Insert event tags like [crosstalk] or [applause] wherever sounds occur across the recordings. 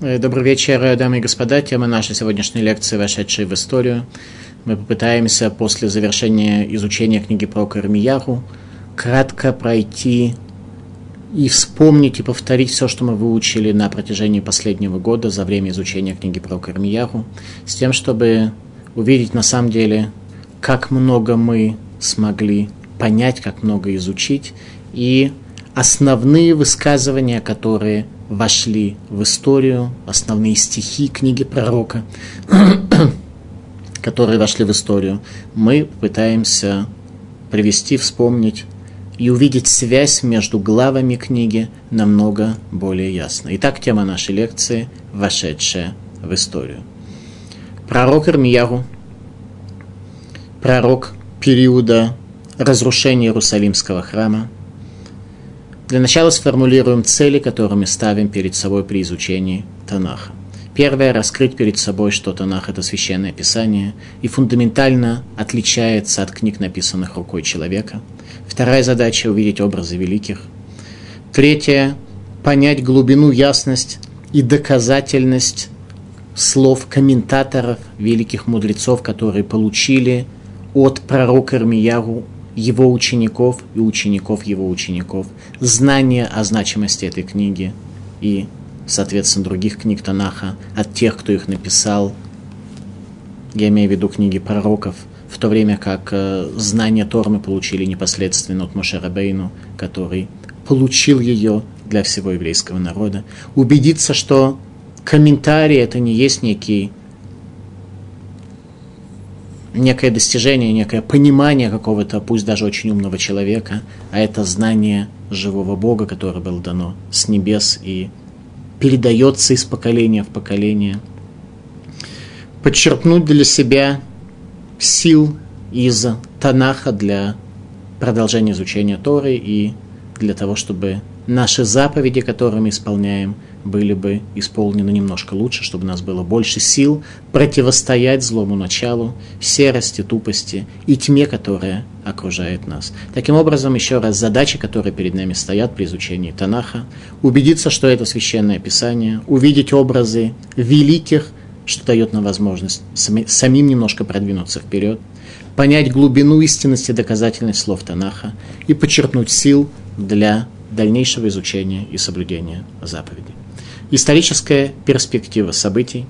Э, добрый вечер, дамы и господа. Тема нашей сегодняшней лекции, вошедшей в историю. Мы попытаемся после завершения изучения книги про Кармияру кратко пройти и вспомнить и повторить все, что мы выучили на протяжении последнего года за время изучения книги про Кармияру, с тем, чтобы увидеть на самом деле, как много мы смогли понять, как много изучить, и основные высказывания, которые вошли в историю, основные стихи книги пророка, которые вошли в историю, мы пытаемся привести, вспомнить и увидеть связь между главами книги намного более ясно. Итак, тема нашей лекции – вошедшая в историю. Пророк Ирмияру, пророк периода разрушения Иерусалимского храма. Для начала сформулируем цели, которые мы ставим перед собой при изучении Танаха. Первое – раскрыть перед собой, что Танах – это священное писание и фундаментально отличается от книг, написанных рукой человека. Вторая задача – увидеть образы великих. Третье – понять глубину, ясность и доказательность слов комментаторов, великих мудрецов, которые получили от пророка Ирмияру его учеников и учеников его учеников, знание о значимости этой книги и соответственно, других книг Танаха, от тех, кто их написал. Я имею в виду книги пророков, в то время как э, знание Тор получили непосредственно от Моше Рабейну, который получил ее для всего еврейского народа. Убедиться, что комментарий это не есть некий некое достижение, некое понимание какого-то, пусть даже очень умного человека, а это знание живого Бога, которое было дано с небес и передается из поколения в поколение. Подчеркнуть для себя сил из Танаха для продолжения изучения Торы и для того, чтобы наши заповеди, которые мы исполняем, были бы исполнены немножко лучше, чтобы у нас было больше сил противостоять злому началу, серости, тупости и тьме, которая окружает нас. Таким образом, еще раз, задачи, которые перед нами стоят при изучении Танаха, убедиться, что это священное писание, увидеть образы великих, что дает нам возможность самим немножко продвинуться вперед, понять глубину истинности доказательных слов Танаха и подчеркнуть сил для дальнейшего изучения и соблюдения заповедей. Историческая перспектива событий.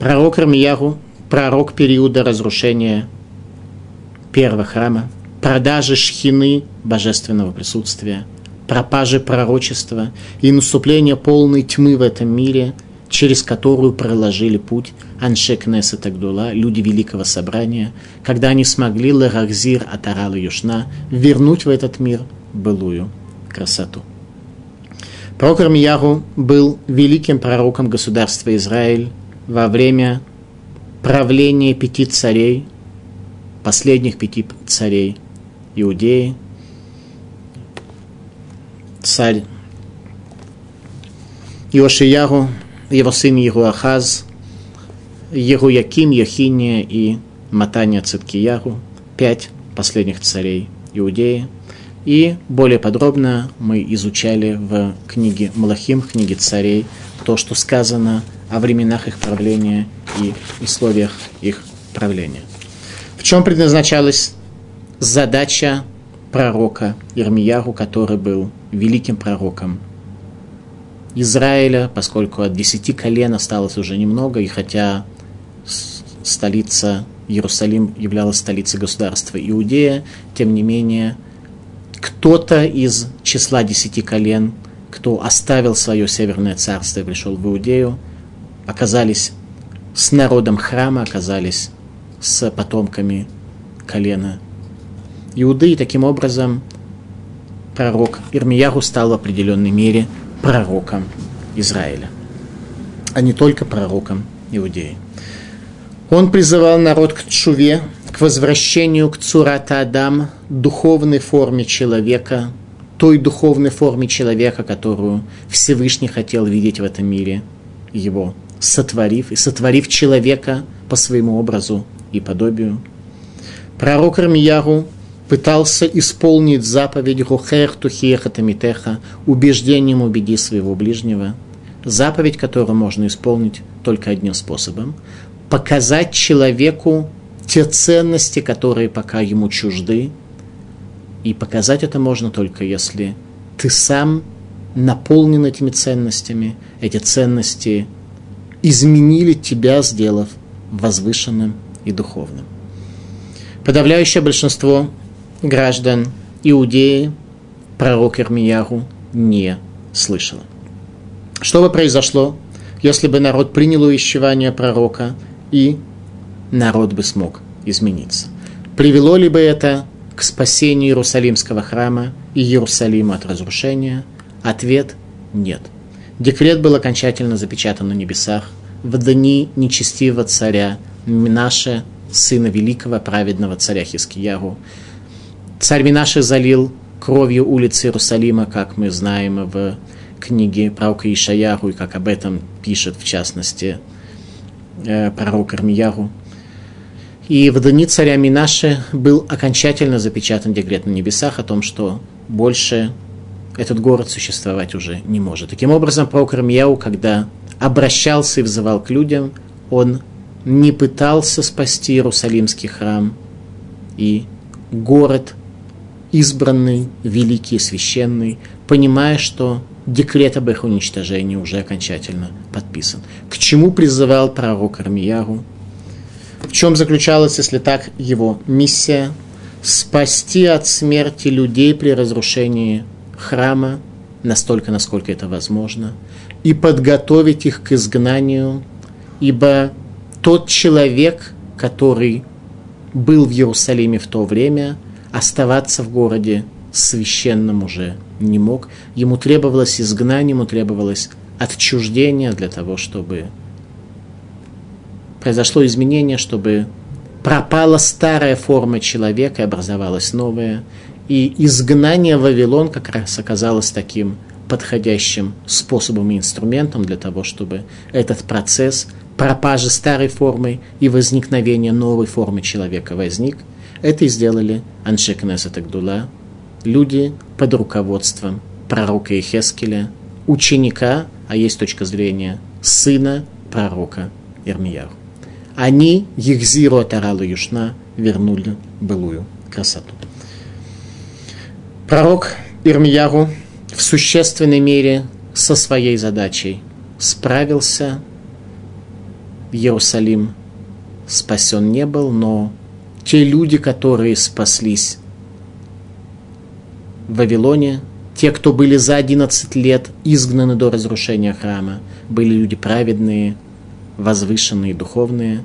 Пророк Рамияру, пророк периода разрушения первого храма, продажи шхины божественного присутствия, пропажи пророчества и наступление полной тьмы в этом мире, через которую проложили путь Аншек Неса Тагдула, люди Великого Собрания, когда они смогли Ларахзир Атарала Юшна вернуть в этот мир былую красоту. Пророк Армияру был великим пророком государства Израиль во время правления пяти царей, последних пяти царей Иудеи. Царь Иошияру, его сын Ируахаз, Еруяким, Яхиния и Матания Циткияру, пять последних царей Иудеи – и более подробно мы изучали в книге Малахим, книге царей, то, что сказано о временах их правления и условиях их правления. В чем предназначалась задача пророка Ирмияру, который был великим пророком Израиля, поскольку от десяти колен осталось уже немного, и хотя столица Иерусалим являлась столицей государства Иудея, тем не менее – кто-то из числа десяти колен, кто оставил свое северное царство и пришел в Иудею, оказались с народом храма, оказались с потомками колена Иуды, и таким образом пророк Ирмияру стал в определенной мере пророком Израиля, а не только пророком Иудеи. Он призывал народ к чуве, возвращению к Цурата Адам, духовной форме человека, той духовной форме человека, которую Всевышний хотел видеть в этом мире, его сотворив, и сотворив человека по своему образу и подобию. Пророк Рамияру пытался исполнить заповедь Рухер Тухиеха убеждением убеди своего ближнего, заповедь, которую можно исполнить только одним способом – показать человеку те ценности, которые пока ему чужды, и показать это можно только если ты сам наполнен этими ценностями, эти ценности изменили тебя, сделав возвышенным и духовным. Подавляющее большинство граждан Иудеи пророк Ирмияру не слышало. Что бы произошло, если бы народ принял увещевание пророка и народ бы смог измениться? Привело ли бы это к спасению Иерусалимского храма и Иерусалима от разрушения? Ответ – нет. Декрет был окончательно запечатан на небесах в дни нечестивого царя Минаше, сына великого праведного царя Хискиягу. Царь Минаше залил кровью улицы Иерусалима, как мы знаем в книге пророка Ишаяру, и как об этом пишет, в частности, э, пророк Армияру. И в дни царя Минаше был окончательно запечатан декрет на небесах о том, что больше этот город существовать уже не может. Таким образом, пророк Армияу, когда обращался и взывал к людям, он не пытался спасти Иерусалимский храм и город, избранный, великий, священный, понимая, что декрет об их уничтожении уже окончательно подписан. К чему призывал пророк Армияру? В чем заключалась, если так, его миссия? Спасти от смерти людей при разрушении храма, настолько, насколько это возможно, и подготовить их к изгнанию, ибо тот человек, который был в Иерусалиме в то время, оставаться в городе священным уже не мог. Ему требовалось изгнание, ему требовалось отчуждение для того, чтобы произошло изменение, чтобы пропала старая форма человека и образовалась новая. И изгнание Вавилон как раз оказалось таким подходящим способом и инструментом для того, чтобы этот процесс пропажи старой формы и возникновения новой формы человека возник. Это и сделали Аншекнес Агдула, люди под руководством пророка Ихескеля, ученика, а есть точка зрения, сына пророка Ирмияру. Они, Ехзиру Таралу Юшна, вернули былую красоту. Пророк Ирмияру в существенной мере со своей задачей справился. Иерусалим спасен не был, но те люди, которые спаслись в Вавилоне, те, кто были за 11 лет изгнаны до разрушения храма, были люди праведные, возвышенные, духовные,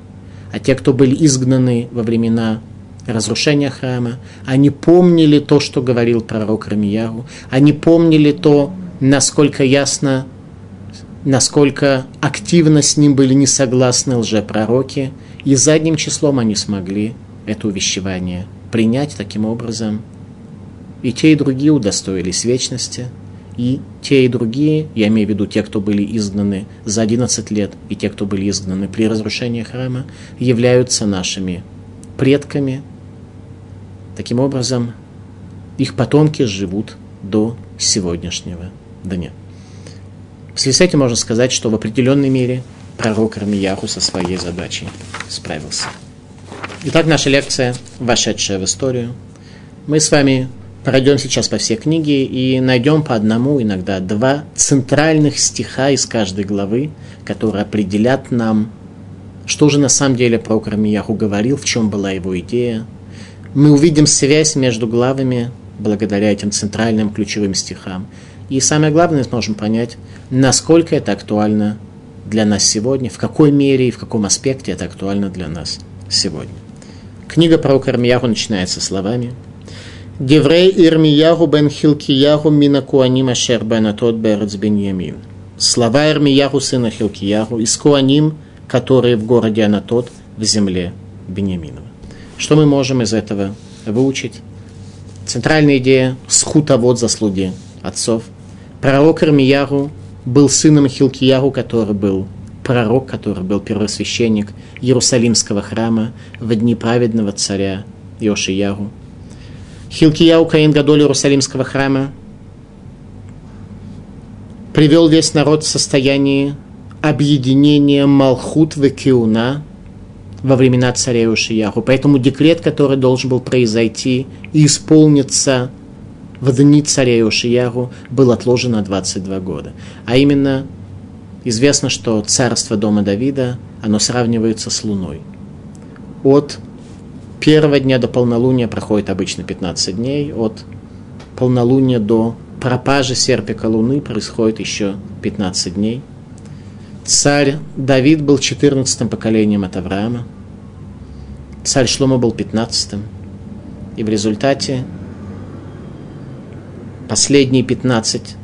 а те, кто были изгнаны во времена разрушения храма, они помнили то, что говорил пророк Рамияру, они помнили то, насколько ясно, насколько активно с ним были не согласны лжепророки, и задним числом они смогли это увещевание принять таким образом. И те, и другие удостоились вечности, и те, и другие, я имею в виду те, кто были изгнаны за 11 лет, и те, кто были изгнаны при разрушении храма, являются нашими предками, Таким образом, их потомки живут до сегодняшнего дня. В связи с этим можно сказать, что в определенной мере пророк Рамияху со своей задачей справился. Итак, наша лекция, вошедшая в историю. Мы с вами пройдем сейчас по всей книге и найдем по одному, иногда два центральных стиха из каждой главы, которые определят нам, что же на самом деле пророк Рамияху говорил, в чем была его идея, мы увидим связь между главами благодаря этим центральным ключевым стихам. И самое главное, сможем понять, насколько это актуально для нас сегодня, в какой мере и в каком аспекте это актуально для нас сегодня. Книга про Ирмияху начинается словами Деврей Ирмияху бен Хилкияху мина Куаним ашер бен Атот берец Беньямин. Слова Ирмияху сына Хилкияху из Куаним, которые в городе Анатот в земле Беньяминова. Что мы можем из этого выучить? Центральная идея – схутовод заслуги отцов. Пророк Ирмияру был сыном Хилкияру, который был пророк, который был первосвященник Иерусалимского храма в дни праведного царя Иошияру. Хилкияру Каин Гадоль Иерусалимского храма привел весь народ в состоянии объединения Малхут Векиуна во времена царя Ушияху. Поэтому декрет, который должен был произойти и исполниться в дни царя Ушияху, был отложен на 22 года. А именно, известно, что царство дома Давида, оно сравнивается с луной. От первого дня до полнолуния проходит обычно 15 дней, от полнолуния до пропажи серпика луны происходит еще 15 дней. Царь Давид был 14 поколением от Авраама, царь Шлома был 15 и в результате последние 15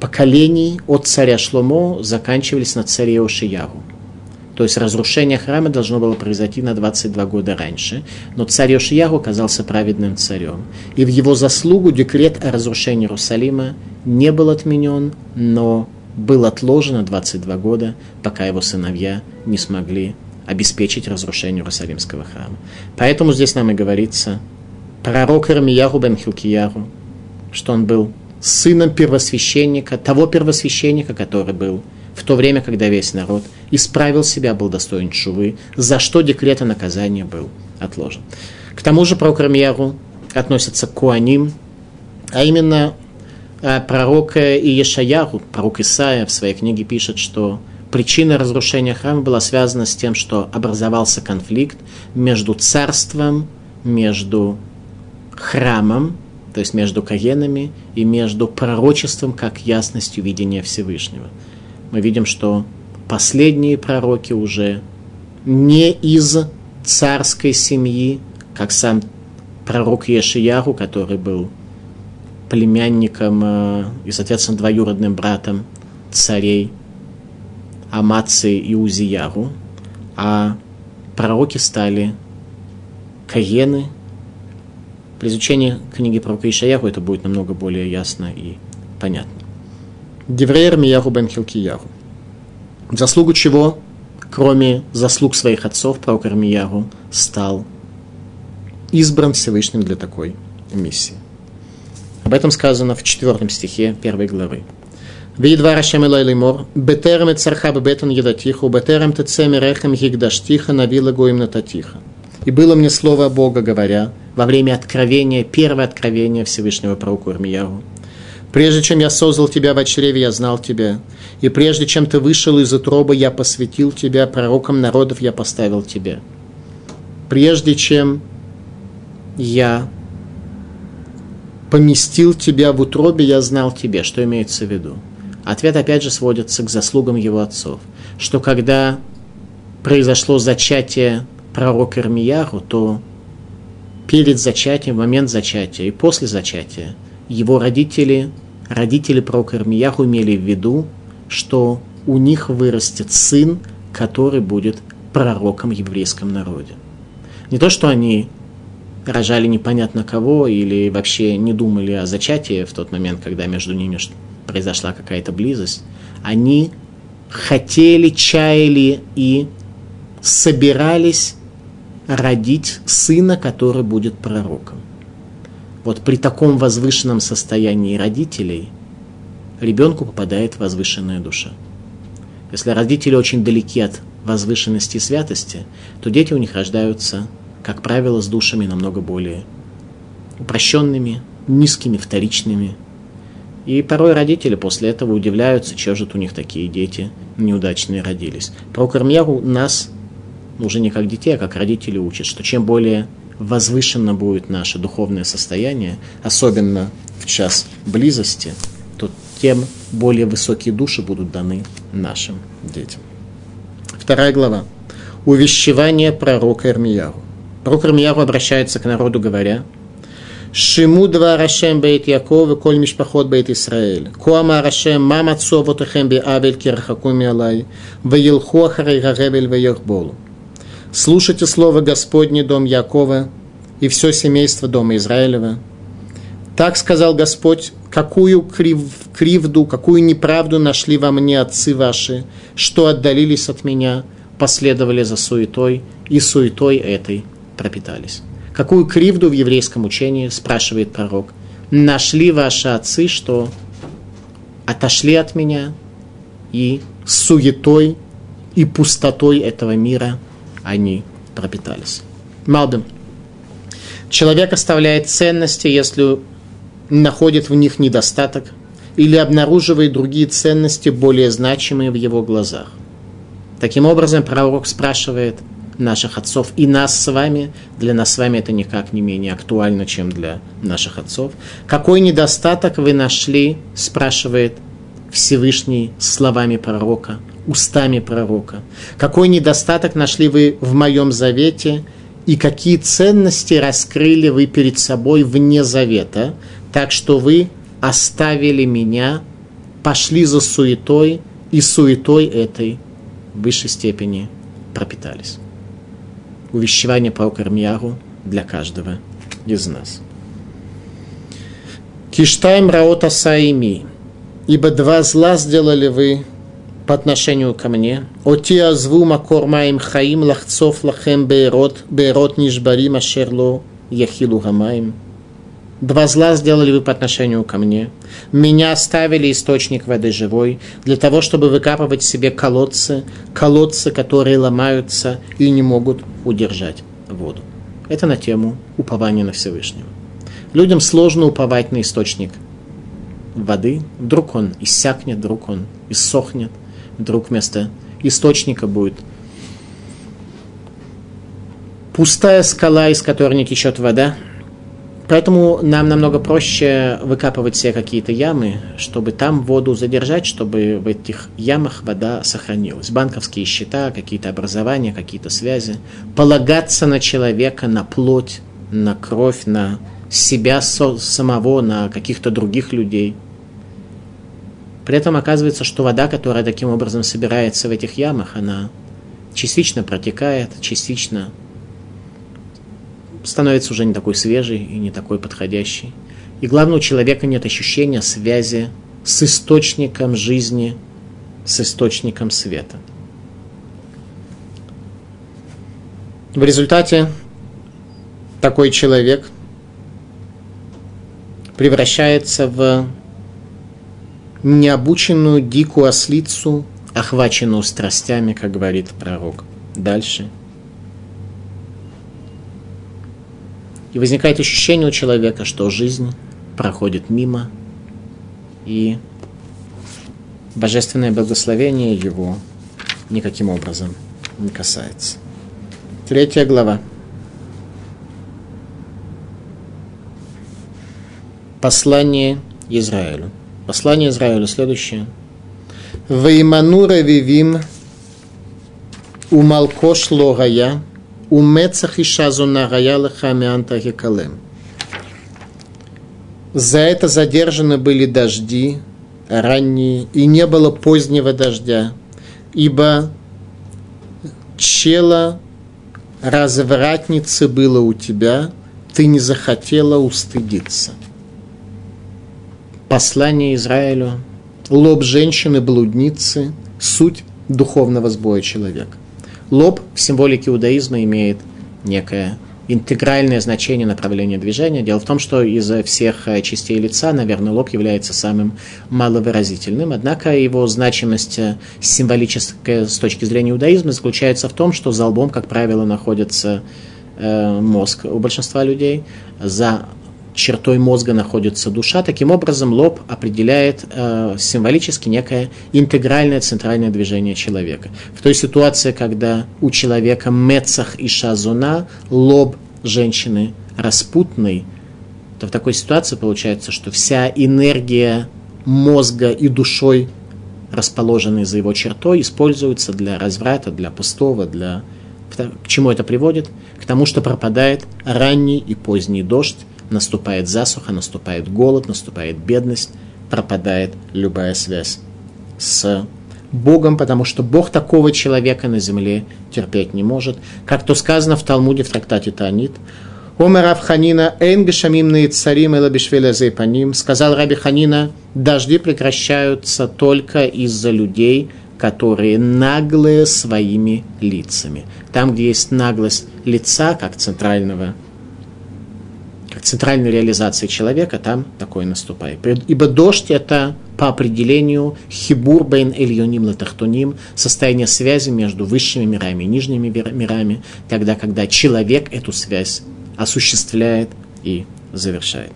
поколений от царя Шломо заканчивались на царе Ошиягу. То есть разрушение храма должно было произойти на 22 года раньше, но царь Йошиягу оказался праведным царем. И в его заслугу декрет о разрушении Иерусалима не был отменен, но был отложен на 22 года, пока его сыновья не смогли обеспечить разрушение Иерусалимского храма. Поэтому здесь нам и говорится пророк Ирмияру бен Хилкияру, что он был сыном первосвященника, того первосвященника, который был в то время, когда весь народ исправил себя, был достоин чувы, за что декрет о наказании был отложен. К тому же пророк Рамьяру относится к Куаним, а именно э, пророк Иешаяру, пророк Исаия в своей книге пишет, что причина разрушения храма была связана с тем, что образовался конфликт между царством, между храмом, то есть между Каенами и между пророчеством как ясностью видения Всевышнего – мы видим, что последние пророки уже не из царской семьи, как сам пророк Ешияру, который был племянником э, и, соответственно, двоюродным братом царей Амации и Узияру, а пророки стали Каены. При изучении книги пророка Ишаяху это будет намного более ясно и понятно. Деврейр Мияху бен Хилкияру. В заслугу чего, кроме заслуг своих отцов, пророк Ирмияру стал избран Всевышним для такой миссии. Об этом сказано в четвертом стихе первой главы. וידבר השם אלוהי לאמור, בטרם אצרך בבטן ידתיך, ובטרם תצא מרחם הגדשתיך, נביא לגויים נתתיך. И было мне слово Бога, говоря, во время откровения, первое откровение Всевышнего пророку Ирмияру, Прежде чем я создал тебя в чреве, я знал тебя. И прежде чем ты вышел из утробы, я посвятил тебя, пророком народов я поставил тебя. Прежде чем я поместил тебя в утробе, я знал тебя. Что имеется в виду? Ответ опять же сводится к заслугам его отцов. Что когда произошло зачатие пророка Ирмияру, то перед зачатием, в момент зачатия и после зачатия его родители родители пророка Ирмияху имели в виду, что у них вырастет сын, который будет пророком в еврейском народе. Не то, что они рожали непонятно кого или вообще не думали о зачатии в тот момент, когда между ними произошла какая-то близость. Они хотели, чаяли и собирались родить сына, который будет пророком. Вот при таком возвышенном состоянии родителей ребенку попадает возвышенная душа. Если родители очень далеки от возвышенности и святости, то дети у них рождаются, как правило, с душами намного более упрощенными, низкими, вторичными. И порой родители после этого удивляются, чего же у них такие дети неудачные родились. Про Кармьяру нас уже не как детей, а как родители учат, что чем более возвышенно будет наше духовное состояние, особенно в час близости, то тем более высокие души будут даны нашим детям. Вторая глава. Увещевание пророка Ирмияру. Пророк Ирмияру обращается к народу, говоря, Шиму два Рашем бейт Яков и коль мишпахот бейт Исраэль. Куама Рашем мам отцов отахем би авель кирхакуми алай, ваилху ахарей гаревель ваерболу. Слушайте слово Господне, дом Якова, и все семейство дома Израилева. Так сказал Господь, какую крив, кривду, какую неправду нашли во мне отцы ваши, что отдалились от меня, последовали за суетой, и суетой этой пропитались. Какую кривду в еврейском учении, спрашивает пророк, нашли ваши отцы, что отошли от меня и суетой и пустотой этого мира они пропитались. Малбим. Человек оставляет ценности, если находит в них недостаток или обнаруживает другие ценности, более значимые в его глазах. Таким образом, пророк спрашивает наших отцов и нас с вами, для нас с вами это никак не менее актуально, чем для наших отцов. Какой недостаток вы нашли, спрашивает Всевышний словами пророка, устами пророка. Какой недостаток нашли вы в моем завете и какие ценности раскрыли вы перед собой вне завета, так что вы оставили меня, пошли за суетой, и суетой этой в высшей степени пропитались. Увещевание по Ирмияру для каждого из нас. Киштайм раота саими, ибо два зла сделали вы по отношению ко мне. Оти азву макор маим хаим лахцов лахем бейрот, бейрот нишбарим ашерло яхилу гамаим. Два зла сделали вы по отношению ко мне. Меня оставили источник воды живой, для того, чтобы выкапывать себе колодцы, колодцы, которые ломаются и не могут удержать воду. Это на тему упования на Всевышнего. Людям сложно уповать на источник воды. Вдруг он иссякнет, вдруг он иссохнет, вдруг вместо источника будет пустая скала, из которой не течет вода – Поэтому нам намного проще выкапывать себе какие-то ямы, чтобы там воду задержать, чтобы в этих ямах вода сохранилась. Банковские счета, какие-то образования, какие-то связи. Полагаться на человека, на плоть, на кровь, на себя самого, на каких-то других людей. При этом оказывается, что вода, которая таким образом собирается в этих ямах, она частично протекает, частично становится уже не такой свежий и не такой подходящий. И главное, у человека нет ощущения связи с источником жизни, с источником света. В результате такой человек превращается в необученную дикую ослицу, охваченную страстями, как говорит пророк. Дальше – И возникает ощущение у человека, что жизнь проходит мимо, и божественное благословение его никаким образом не касается. Третья глава. Послание Израилю. Послание Израилю следующее. Вейманура вивим умалкош логая – Умецах и шазуна гаялаха мианта гекалем. За это задержаны были дожди ранние, и не было позднего дождя, ибо чела развратницы было у тебя, ты не захотела устыдиться. Послание Израилю, лоб женщины-блудницы, суть духовного сбоя человека. Лоб в символике иудаизма имеет некое интегральное значение направления движения. Дело в том, что из всех частей лица, наверное, лоб является самым маловыразительным, однако его значимость символическая с точки зрения иудаизма заключается в том, что за лбом, как правило, находится э, мозг у большинства людей, за чертой мозга находится душа. Таким образом, лоб определяет э, символически некое интегральное центральное движение человека. В той ситуации, когда у человека мецах и шазуна, лоб женщины распутный, то в такой ситуации получается, что вся энергия мозга и душой, расположенные за его чертой, используется для разврата, для пустого, для... К чему это приводит? К тому, что пропадает ранний и поздний дождь, наступает засуха, наступает голод, наступает бедность, пропадает любая связь с Богом, потому что Бог такого человека на земле терпеть не может. Как то сказано в Талмуде в трактате Таанит, Омер Авханина, Эйн Гешамим царим Элабишвеля Зейпаним, сказал Раби Ханина, дожди прекращаются только из-за людей, которые наглые своими лицами. Там, где есть наглость лица, как центрального центральной реализации человека, там такое наступает. Ибо дождь – это по определению хибур бейн эльюним латахтуним, состояние связи между высшими мирами и нижними мирами, тогда, когда человек эту связь осуществляет и завершает.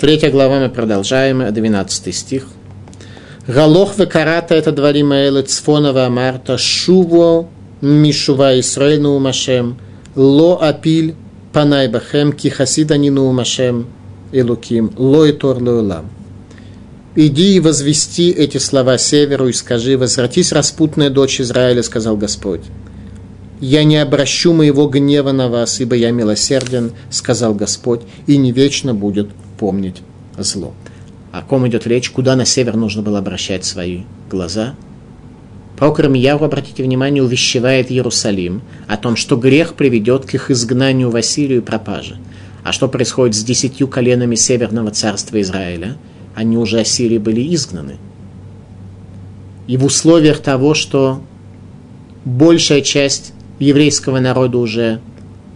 Третья глава мы продолжаем, 12 стих. Галох векарата это дворим эле цфонова марта шуво мишува Исраэль машем ло апиль панай бахем ки хасиданину машем элуким ло и тор. Иди и возвести эти слова северу и скажи, возвратись, распутная дочь Израиля, сказал Господь. «Я не обращу моего гнева на вас, ибо я милосерден», — сказал Господь, «и не вечно будет помнить зло». О ком идет речь? Куда на север нужно было обращать свои глаза? Пророк Рамияру, обратите внимание, увещевает Иерусалим о том, что грех приведет к их изгнанию в Ассирию и пропаже. А что происходит с десятью коленами Северного царства Израиля? Они уже Ассирии были изгнаны. И в условиях того, что большая часть еврейского народа уже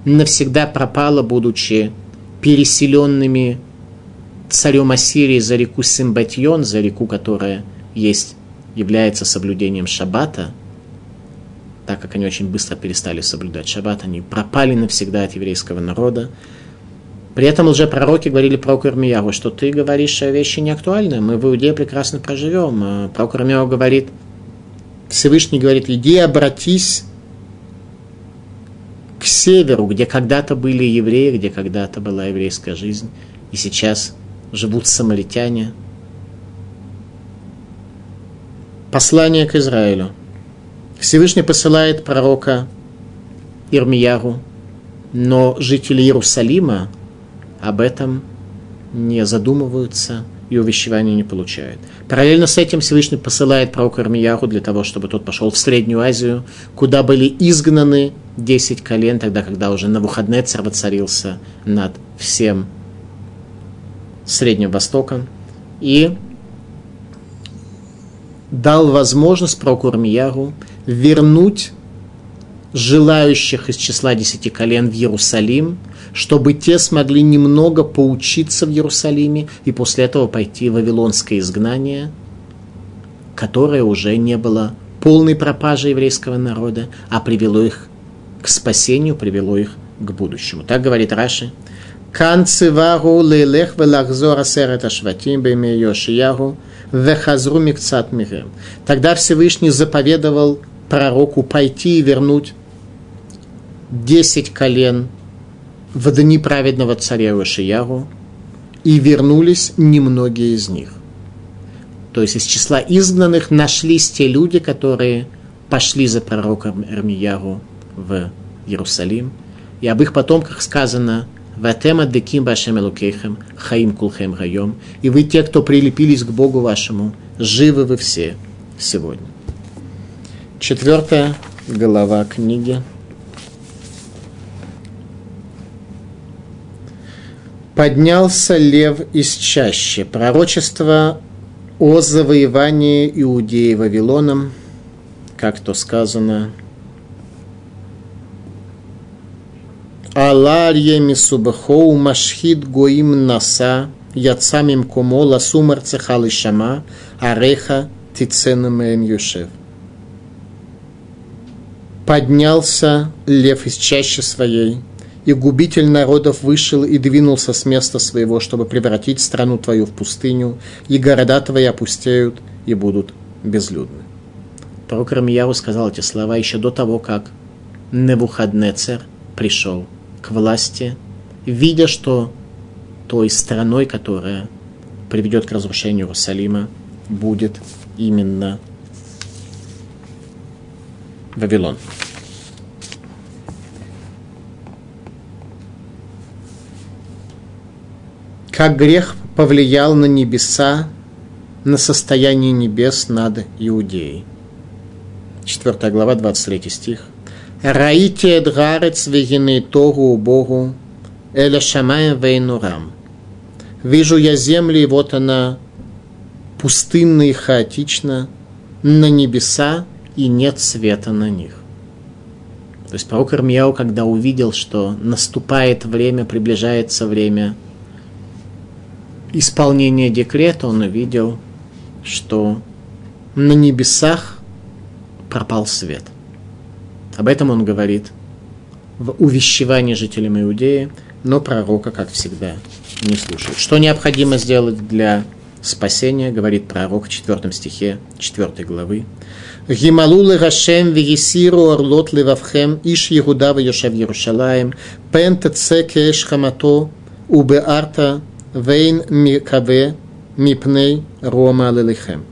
навсегда пропало, будучи переселенными царем Ассирии за реку Симбатьон, за реку, которая есть, является соблюдением шаббата, так как они очень быстро перестали соблюдать шаббат, они пропали навсегда от еврейского народа. При этом уже пророки говорили про Ирмияру, что ты говоришь вещи не актуальны, мы в Иудее прекрасно проживем. А пророк Ирмияру говорит, Всевышний говорит, иди обратись к северу, где когда-то были евреи, где когда-то была еврейская жизнь, и сейчас живут самаритяне. Послание к Израилю. Всевышний посылает пророка Ирмияру, но жители Иерусалима об этом не задумываются и увещевания не получают. Параллельно с этим Всевышний посылает пророка Армияху для того, чтобы тот пошел в Среднюю Азию, куда были изгнаны 10 колен, тогда, когда уже на выходные царь воцарился над всем Средним Востоком, и дал возможность пророку Армияру вернуть желающих из числа десяти колен в Иерусалим – чтобы те смогли немного поучиться в Иерусалиме и после этого пойти в Вавилонское изгнание, которое уже не было полной пропажей еврейского народа, а привело их к спасению, привело их к будущему. Так говорит Раши. Кан цивару лелех велахзор асерет ашватим бейме Йошиягу вехазру микцат мирем. Тогда Всевышний заповедовал пророку пойти и вернуть десять колен в дни праведного царя Вашияру, и вернулись немногие из них. То есть из числа изгнанных нашлись те люди, которые пошли за пророком Эрмияру в Иерусалим, и об их потомках сказано «Ватема деким башем элукейхем, хаим кулхем райом», и вы те, кто прилепились к Богу вашему, живы вы все сегодня. Четвертая глава книги поднялся лев из чаще. Пророчество о завоевании Иудеи Вавилоном, как то сказано, Аларье мисубахоу машхид гоим наса, яцамим кумола сумар цехал шама, ареха тиценом юшев. Поднялся лев из чаще своей, и губитель народов вышел и двинулся с места своего, чтобы превратить страну твою в пустыню, и города твои опустеют и будут безлюдны. Пророк Рамияру сказал эти слова еще до того, как Невухаднецер пришел к власти, видя, что той страной, которая приведет к разрушению Иерусалима, будет именно Вавилон. как грех повлиял на небеса, на состояние небес над Иудеей. 4 глава, 23 стих. «Раите эдгарец вегины тогу Богу, эля шамаем вейнурам». «Вижу я земли, и вот она пустынна и хаотична, на небеса, и нет света на них». То есть пророк Ирмияу, когда увидел, что наступает время, приближается время исполнения декрета, он увидел, что на небесах пропал свет. Об этом он говорит в увещевании жителям Иудеи, но пророка, как всегда, не слушают. Что необходимо сделать для спасения, говорит пророк в 4 стихе 4 главы. Гималу легашем вегисиру орлот левавхем иш Егуда вешев Иерушалаем пен тце кеш хамато убеарта вейн микаве мипней рома лелихем.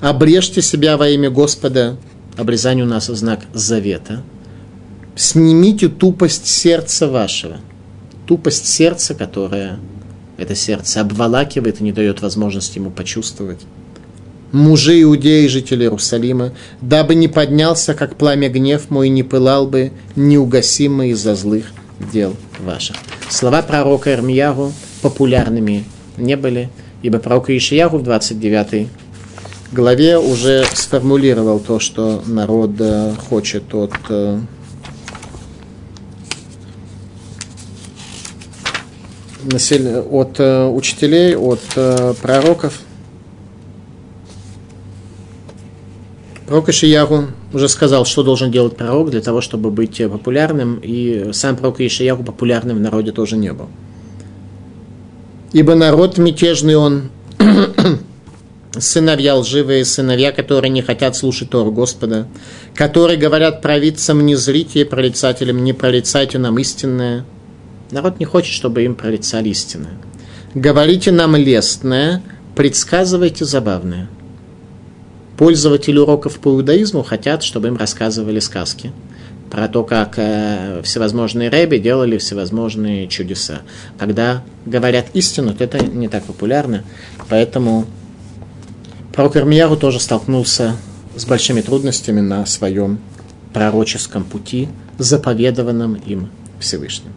Обрежьте себя во имя Господа. Обрезание у нас знак завета. Снимите тупость сердца вашего. Тупость сердца, которая это сердце обволакивает и не дает возможности ему почувствовать. Мужи иудеи, жители Иерусалима, дабы не поднялся, как пламя гнев мой, не пылал бы неугасимый из-за злых дел ваших. Слова пророка Ирмиягу популярными не были, ибо пророк Ишиягу в 29 главе уже сформулировал то, что народ э, хочет от э, от э, учителей, от пророков. Пророк Ишиягу уже сказал, что должен делать пророк для того, чтобы быть популярным, и сам пророк Ишиягу популярным в народе тоже не был. Ибо народ мятежный он, сыновья лживые, сыновья, которые не хотят слушать Тору Господа, которые говорят провидцам не зрите, прорицателям не прорицайте нам истинное – Народ не хочет, чтобы им прорицали истинное. Говорите нам лестное, предсказывайте забавное. Пользователи уроков по иудаизму хотят, чтобы им рассказывали сказки про то, как э, всевозможные рэби делали всевозможные чудеса. Когда говорят истину, то это не так популярно, поэтому пророк Ирмияру тоже столкнулся с большими трудностями на своем пророческом пути, заповедованном им Всевышним.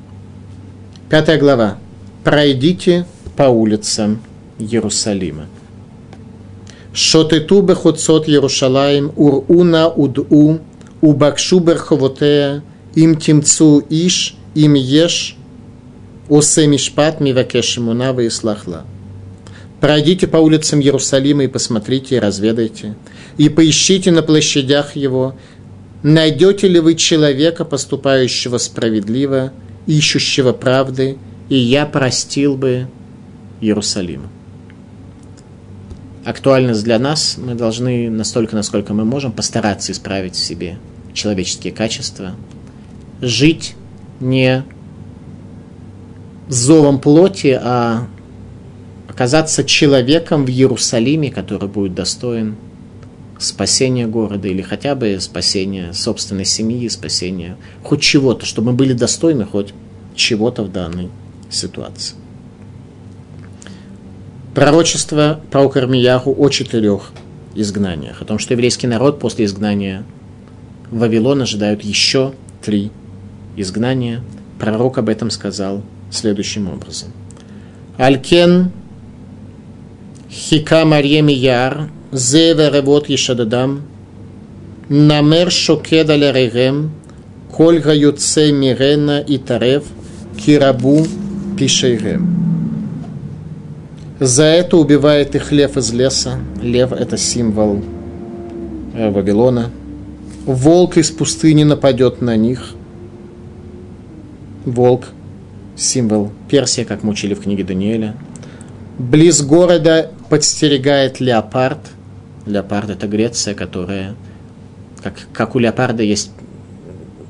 Пятая глава. Пройдите по улицам Иерусалима. Шотету бехуцот Иерушалаем, уруна уду, убакшу берховотея, им тимцу иш, им еш, осе мишпат мивакеш имуна и слахла. Пройдите по улицам Иерусалима и посмотрите и разведайте, и поищите на площадях его, найдете ли вы человека, поступающего справедливо, ищущего правды, и я простил бы Иерусалим. Актуальность для нас, мы должны настолько, насколько мы можем, постараться исправить в себе человеческие качества, жить не зовом плоти, а оказаться человеком в Иерусалиме, который будет достоин спасения города или хотя бы спасения собственной семьи, спасения хоть чего-то, чтобы мы были достойны хоть чего-то в данной ситуации. Пророчество про Кармияху о четырех изгнаниях, о том, что еврейский народ после изгнания в Вавилон ожидают еще три изгнания. Пророк об этом сказал следующим образом. Алькен Хика Марье Яр, Зеве Ревот Ешададам, Намер Шокеда Лерегем, Кольга Юце Мирена и Тарев, Кирабу пишейгем. За это убивает их лев из леса. Лев – это символ э, Вавилона. Волк из пустыни нападет на них. Волк – символ Персия, как мучили в книге Даниэля. Близ города подстерегает леопард – Леопард – это Греция, которая, как, как у леопарда есть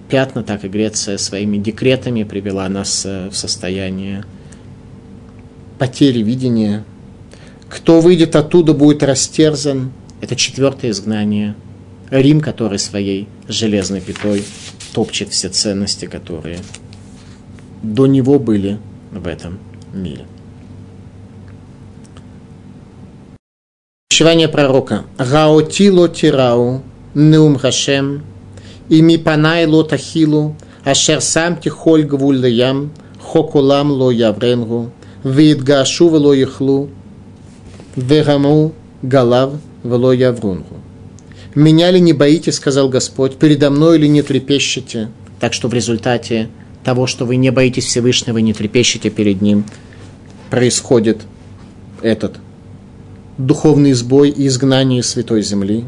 пятна, так и Греция своими декретами привела нас э, в состояние потери видения. Кто выйдет оттуда, будет растерзан. Это четвертое изгнание. Рим, который своей железной пятой топчет все ценности, которые до него были в этом мире. Увещевание пророка. Гаоти ло тирау, неум хашем, и ми панай ло тахилу, ашер сам тихоль гвуль ям, хокулам ло явренгу, виидгашу вело яхлу, вегаму галав вело яврунгу. Меня ли не боитесь, сказал Господь, передо мной ли не трепещете? Так что в результате того, что вы не боитесь Всевышнего, не трепещете перед Ним, происходит этот духовный сбой и изгнание Святой Земли.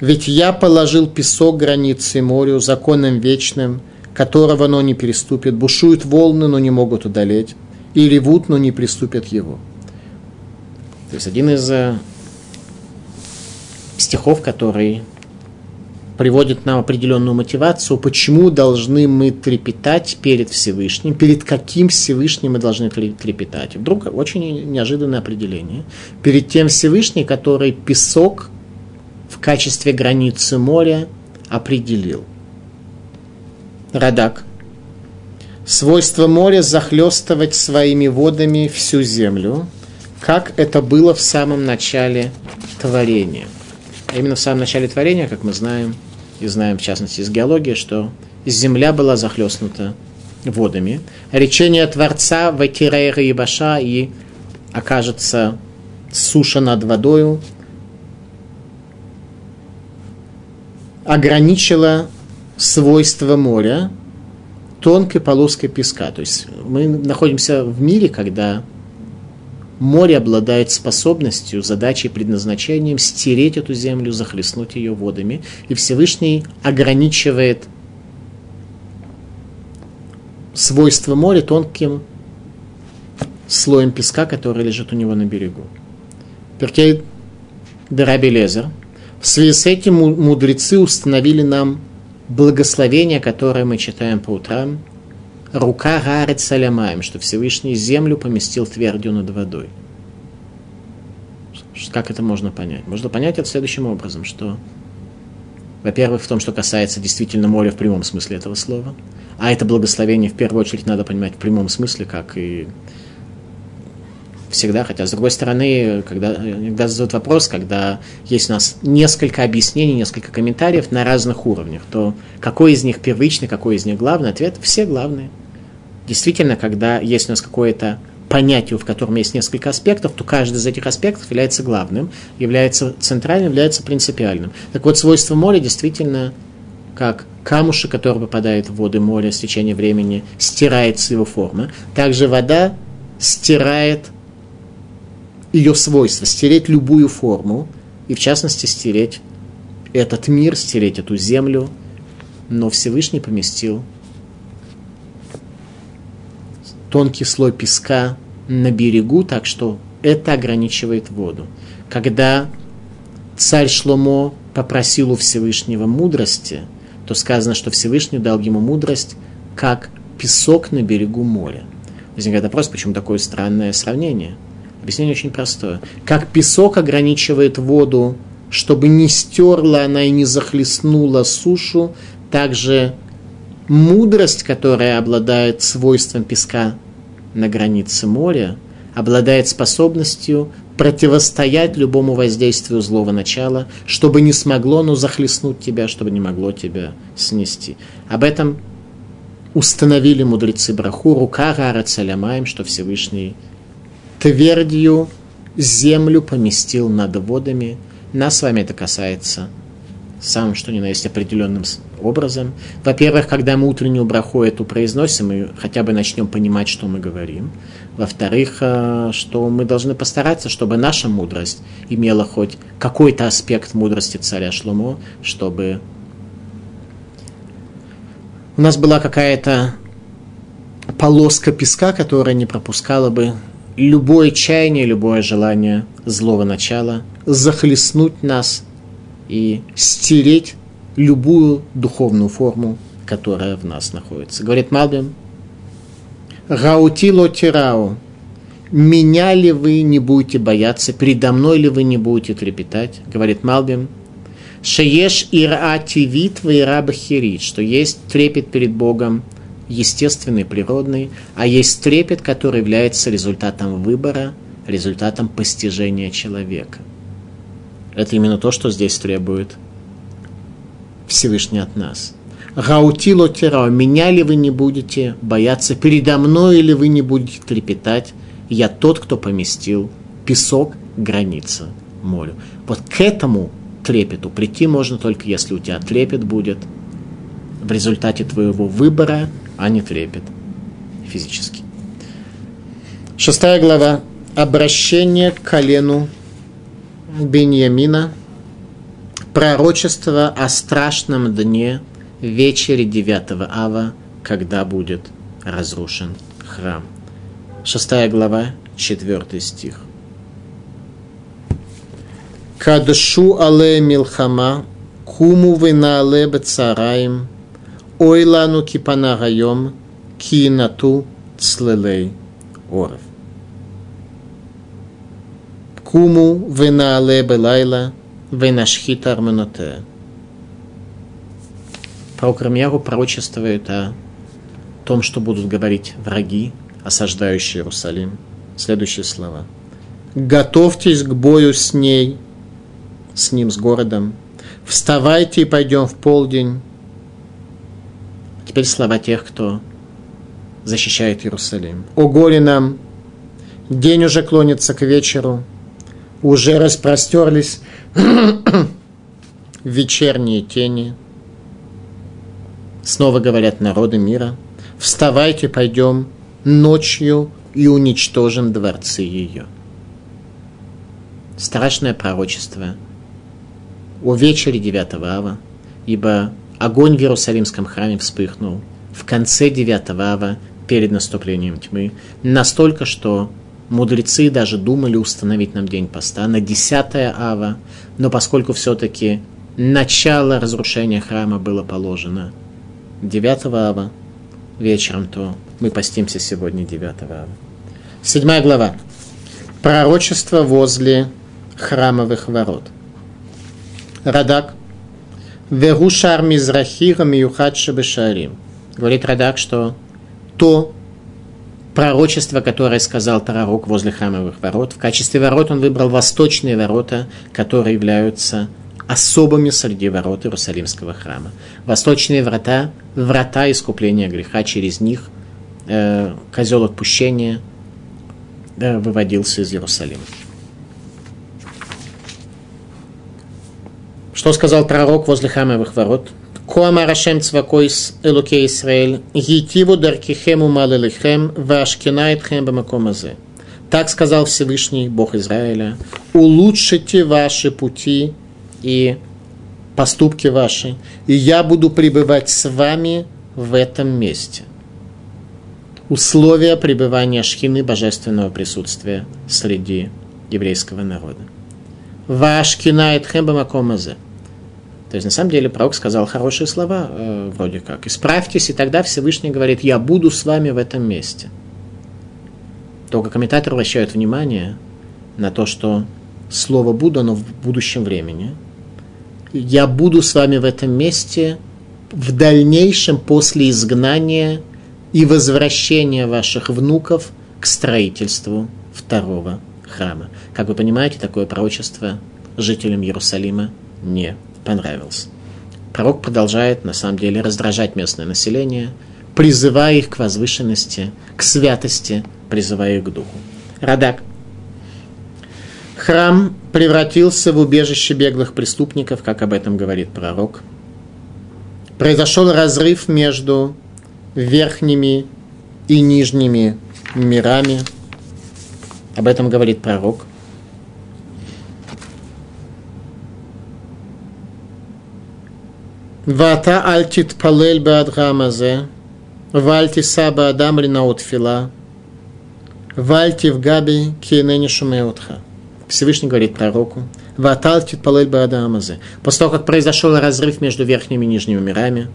Ведь я положил песок границы морю, законом вечным, которого оно не переступит. Бушуют волны, но не могут удалить. И ревут, но не приступят его. То есть один из э, стихов, который приводит нам определенную мотивацию, почему должны мы трепетать перед Всевышним, перед каким Всевышним мы должны трепетать. Вдруг очень неожиданное определение. Перед тем Всевышним, который песок в качестве границы моря определил. Радак. Свойство моря захлестывать своими водами всю землю, как это было в самом начале творения. А именно в самом начале творения, как мы знаем – и знаем в частности из геологии, что земля была захлестнута водами. Речение Творца «Ватирейра и Баша» и окажется суша над водою ограничила свойства моря тонкой полоской песка. То есть мы находимся в мире, когда Море обладает способностью, задачей, предназначением стереть эту землю, захлестнуть ее водами. И Всевышний ограничивает свойства моря тонким слоем песка, который лежит у него на берегу. Перкей Дараби Лезер. В связи с этим мудрецы установили нам благословение, которое мы читаем по утрам, рука гарет салямаем, что Всевышний землю поместил твердью над водой. Как это можно понять? Можно понять это следующим образом, что, во-первых, в том, что касается действительно моря в прямом смысле этого слова, а это благословение в первую очередь надо понимать в прямом смысле, как и всегда, хотя с другой стороны, когда иногда задают вопрос, когда есть у нас несколько объяснений, несколько комментариев на разных уровнях, то какой из них первичный, какой из них главный? Ответ – все главные действительно, когда есть у нас какое-то понятие, в котором есть несколько аспектов, то каждый из этих аспектов является главным, является центральным, является принципиальным. Так вот, свойство моря действительно как камушек, который попадает в воды моря с течением времени, стирается его форма. Также вода стирает ее свойства, стереть любую форму, и в частности стереть этот мир, стереть эту землю, но Всевышний поместил тонкий слой песка на берегу, так что это ограничивает воду. Когда царь Шломо попросил у Всевышнего мудрости, то сказано, что Всевышний дал ему мудрость, как песок на берегу моря. Возникает вопрос, почему такое странное сравнение? Объяснение очень простое. Как песок ограничивает воду, чтобы не стерла она и не захлестнула сушу, также мудрость, которая обладает свойством песка на границе моря, обладает способностью противостоять любому воздействию злого начала, чтобы не смогло оно захлестнуть тебя, чтобы не могло тебя снести. Об этом установили мудрецы Браху, рука Гара Цалямаем, что Всевышний твердью землю поместил над водами. Нас с вами это касается самым что ни на есть определенным образом. Во-первых, когда мы утреннюю браху эту произносим, мы хотя бы начнем понимать, что мы говорим. Во-вторых, э, что мы должны постараться, чтобы наша мудрость имела хоть какой-то аспект мудрости царя Шломо, чтобы у нас была какая-то полоска песка, которая не пропускала бы любое чаяние, любое желание злого начала захлестнуть нас и стереть любую духовную форму, которая в нас находится. Говорит Малбим, Раутило тирау, меня ли вы не будете бояться, передо мной ли вы не будете трепетать, говорит Малбим, Шееш ира тивит ира что есть трепет перед Богом, естественный, природный, а есть трепет, который является результатом выбора, результатом постижения человека – это именно то, что здесь требует Всевышний от нас. Гаутило тирао, меня ли вы не будете бояться, передо мной или вы не будете трепетать, я тот, кто поместил песок, граница морю. Вот к этому трепету прийти можно только, если у тебя трепет будет в результате твоего выбора, а не трепет физически. Шестая глава. Обращение к колену Беньямина. Пророчество о страшном дне вечере 9 ава, когда будет разрушен храм. Шестая глава, четвертый стих. Кадшу але милхама, куму венаале бецараим, ойлану кипанагайом, кинату цлелей оров. Куму венаале белайла, венашхит арменоте. Пророк Рамьяру пророчествует о том, что будут говорить враги, осаждающие Иерусалим. Следующие слова. «Готовьтесь к бою с ней, с ним, с городом. Вставайте и пойдем в полдень». Теперь слова тех, кто защищает Иерусалим. «О горе нам! День уже клонится к вечеру, уже распростерлись [clears throat] вечерние тени». Снова говорят народы мира, «Вставайте, пойдем ночью и уничтожим дворцы ее». Страшное пророчество о вечере 9 ава, ибо огонь в Иерусалимском храме вспыхнул в конце 9 ава перед наступлением тьмы, настолько, что мудрецы даже думали установить нам день поста на 10 ава, но поскольку все-таки начало разрушения храма было положено 9 ава вечером, то мы постимся сегодня 9 ава. Седьмая глава. Пророчество возле храмовых ворот. Радак. Верушар Мизрахира Миюхад Шабешарим. Говорит Радак, что то пророчество, которое сказал Тарарок возле храмовых ворот, в качестве ворот он выбрал восточные ворота, которые являются особыми среди ворот Иерусалимского храма. Восточные врата – врата искупления греха, через них э, козел отпущения э, выводился из Иерусалима. Что сказал пророк возле храмовых ворот? Коама Рашем Цвакойс Элуке Исраэль, Гитиву Даркихему Малелихем, Вашкинаитхем Бамакомазе. Так сказал Всевышний Бог Израиля, улучшите ваши пути и поступки ваши, и я буду пребывать с вами в этом месте. Условия пребывания шхины божественного присутствия среди еврейского народа. Ваш кинает хембамакомазе. То есть, на самом деле, пророк сказал хорошие слова, э, вроде как. «Исправьтесь», и тогда Всевышний говорит, «Я буду с вами в этом месте». Только комментаторы обращают внимание на то, что слово «буду», оно в будущем времени – я буду с вами в этом месте в дальнейшем после изгнания и возвращения ваших внуков к строительству второго храма. Как вы понимаете, такое пророчество жителям Иерусалима не понравилось. Пророк продолжает, на самом деле, раздражать местное население, призывая их к возвышенности, к святости, призывая их к духу. Радак Храм превратился в убежище беглых преступников, как об этом говорит пророк. Произошел разрыв между верхними и нижними мирами. Об этом говорит пророк. Вата альтит палель баадгамазе, вальти саба адам линаут фила, вальти в габи киенени шумеутха. Всевышний говорит пророку, «Ваталтит палель баадамазе». После того, как произошел разрыв между верхними и нижними мирами,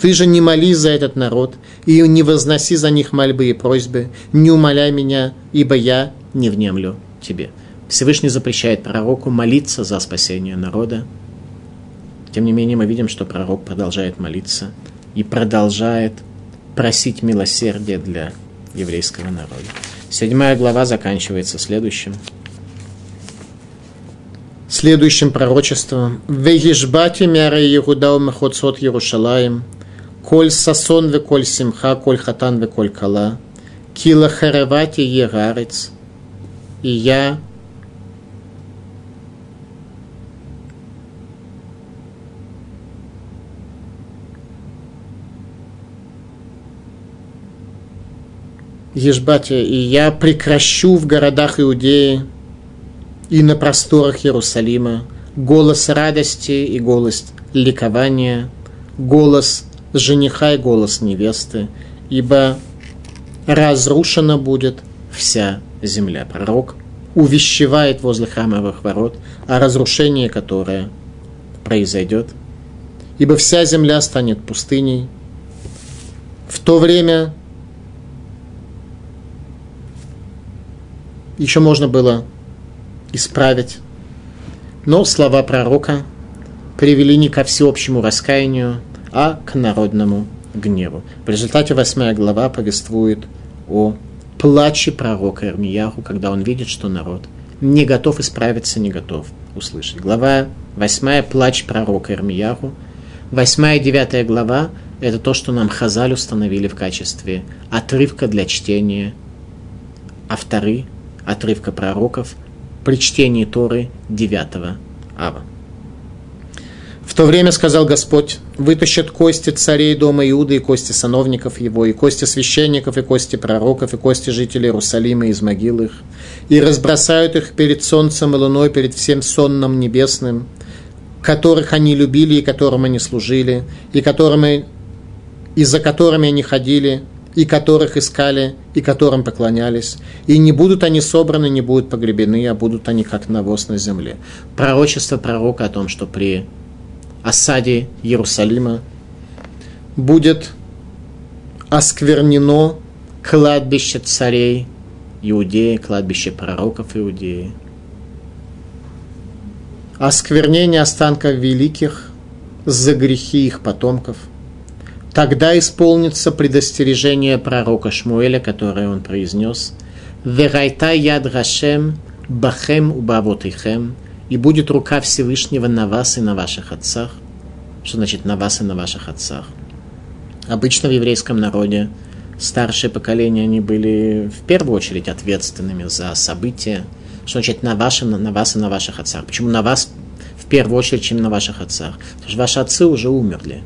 ты же не молись за этот народ, и не возноси за них мольбы и просьбы, не умоляй меня, ибо я не внемлю тебе. Всевышний запрещает пророку молиться за спасение народа. Тем не менее, мы видим, что пророк продолжает молиться и продолжает просить милосердия для еврейского народа. Седьмая глава заканчивается следующим следующим пророчеством. «Вегишбати мяра Иуда махоцот Ярушалаем, коль сасон ве коль симха, коль хатан ве коль кала, кила харевати егарец, и я Ешбате, и я прекращу в городах Иудеи и на просторах Иерусалима голос радости и голос ликования, голос жениха и голос невесты, ибо разрушена будет вся земля. Пророк увещевает возле храмовых ворот о разрушении, которое произойдет, ибо вся земля станет пустыней. В то время еще можно было исправить, но слова пророка привели не ко всеобщему раскаянию, а к народному гневу. В результате восьмая глава повествует о плаче пророка Ирмияху, когда он видит, что народ не готов исправиться, не готов услышать. Глава восьмая плач пророка Ирмияху. Восьмая и девятая глава – это то, что нам Хазаль установили в качестве отрывка для чтения, а вторые – отрывка пророков при чтении Торы девятого ава. В то время сказал Господь, вытащат кости царей дома Иуды и кости сановников его, и кости священников, и кости пророков, и кости жителей Иерусалима из могил их, и разбросают их перед солнцем и луной, перед всем сонным небесным, которых они любили и которым они служили, и которыми, и за которыми они ходили, и которых искали, и которым поклонялись. И не будут они собраны, не будут погребены, а будут они как навоз на земле. Пророчество пророка о том, что при осаде Иерусалима будет осквернено кладбище царей Иудеи, кладбище пророков Иудеи. Осквернение останков великих за грехи их потомков. Тогда исполнится предостережение пророка Шмуэля, которое он произнес. «Верайта яд Рашем бахем убавотихем» и будет рука Всевышнего на вас и на ваших отцах. Что значит на вас и на ваших отцах? Обычно в еврейском народе старшее поколение, они были в первую очередь ответственными за события. Что значит на, ваши, на вас и на ваших отцах? Почему на вас в первую очередь, чем на ваших отцах? Потому что ваши отцы уже умерли.